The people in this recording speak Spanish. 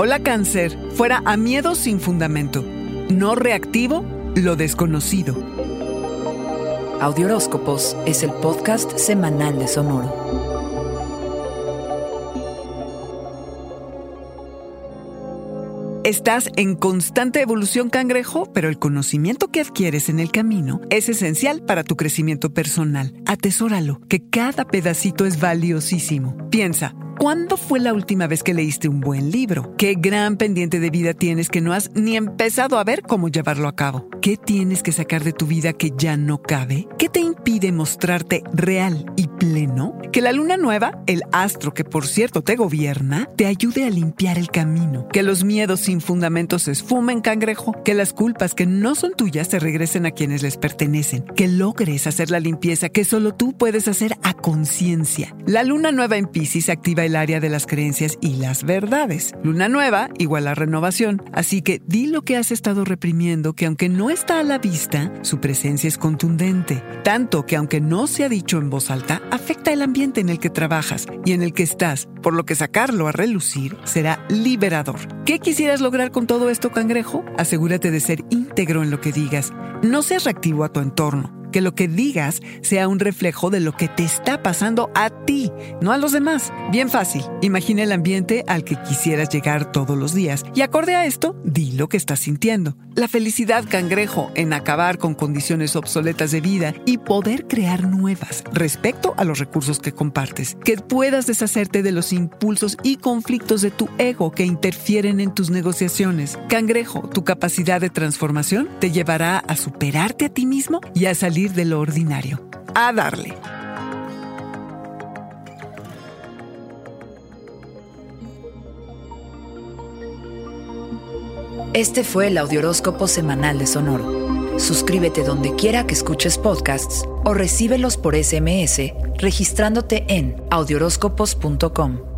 Hola cáncer, fuera a miedo sin fundamento. No reactivo lo desconocido. Audioróscopos es el podcast semanal de Sonoro. Estás en constante evolución cangrejo, pero el conocimiento que adquieres en el camino es esencial para tu crecimiento personal. Atesóralo, que cada pedacito es valiosísimo. Piensa, ¿Cuándo fue la última vez que leíste un buen libro? ¿Qué gran pendiente de vida tienes que no has ni empezado a ver cómo llevarlo a cabo? ¿Qué tienes que sacar de tu vida que ya no cabe? ¿Qué te impide mostrarte real y pleno? Que la luna nueva, el astro que por cierto te gobierna, te ayude a limpiar el camino. Que los miedos sin fundamentos se esfumen, cangrejo. Que las culpas que no son tuyas se regresen a quienes les pertenecen. Que logres hacer la limpieza que solo tú puedes hacer a conciencia. La luna nueva en Pisces activa el área de las creencias y las verdades. Luna nueva igual a renovación. Así que di lo que has estado reprimiendo, que aunque no está a la vista, su presencia es contundente. Tanto que aunque no se ha dicho en voz alta, afecta el ambiente en el que trabajas y en el que estás, por lo que sacarlo a relucir será liberador. ¿Qué quisieras lograr con todo esto, cangrejo? Asegúrate de ser íntegro en lo que digas. No seas reactivo a tu entorno que lo que digas sea un reflejo de lo que te está pasando a ti, no a los demás. Bien fácil. Imagina el ambiente al que quisieras llegar todos los días y acorde a esto, di lo que estás sintiendo. La felicidad cangrejo en acabar con condiciones obsoletas de vida y poder crear nuevas respecto a los recursos que compartes. Que puedas deshacerte de los impulsos y conflictos de tu ego que interfieren en tus negociaciones. Cangrejo, tu capacidad de transformación te llevará a superarte a ti mismo y a salir de lo ordinario. A darle. Este fue el Audioróscopo Semanal de Sonoro. Suscríbete donde quiera que escuches podcasts o recíbelos por SMS registrándote en audioróscopos.com.